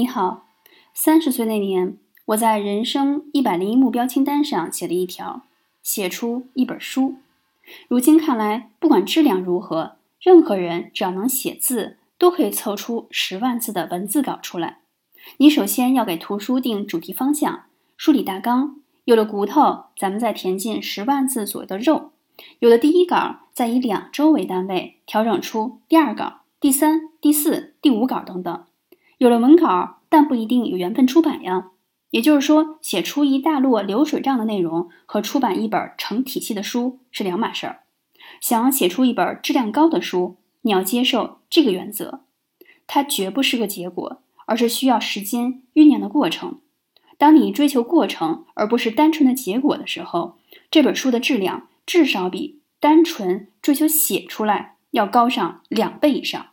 你好，三十岁那年，我在人生一百零一目标清单上写了一条：写出一本书。如今看来，不管质量如何，任何人只要能写字，都可以凑出十万字的文字稿出来。你首先要给图书定主题方向，梳理大纲。有了骨头，咱们再填进十万字左右的肉。有了第一稿，再以两周为单位调整出第二稿、第三、第四、第五稿等等。有了文稿，但不一定有缘分出版呀。也就是说，写出一大摞流水账的内容和出版一本成体系的书是两码事儿。想写出一本质量高的书，你要接受这个原则：它绝不是个结果，而是需要时间酝酿的过程。当你追求过程而不是单纯的结果的时候，这本书的质量至少比单纯追求写出来要高上两倍以上。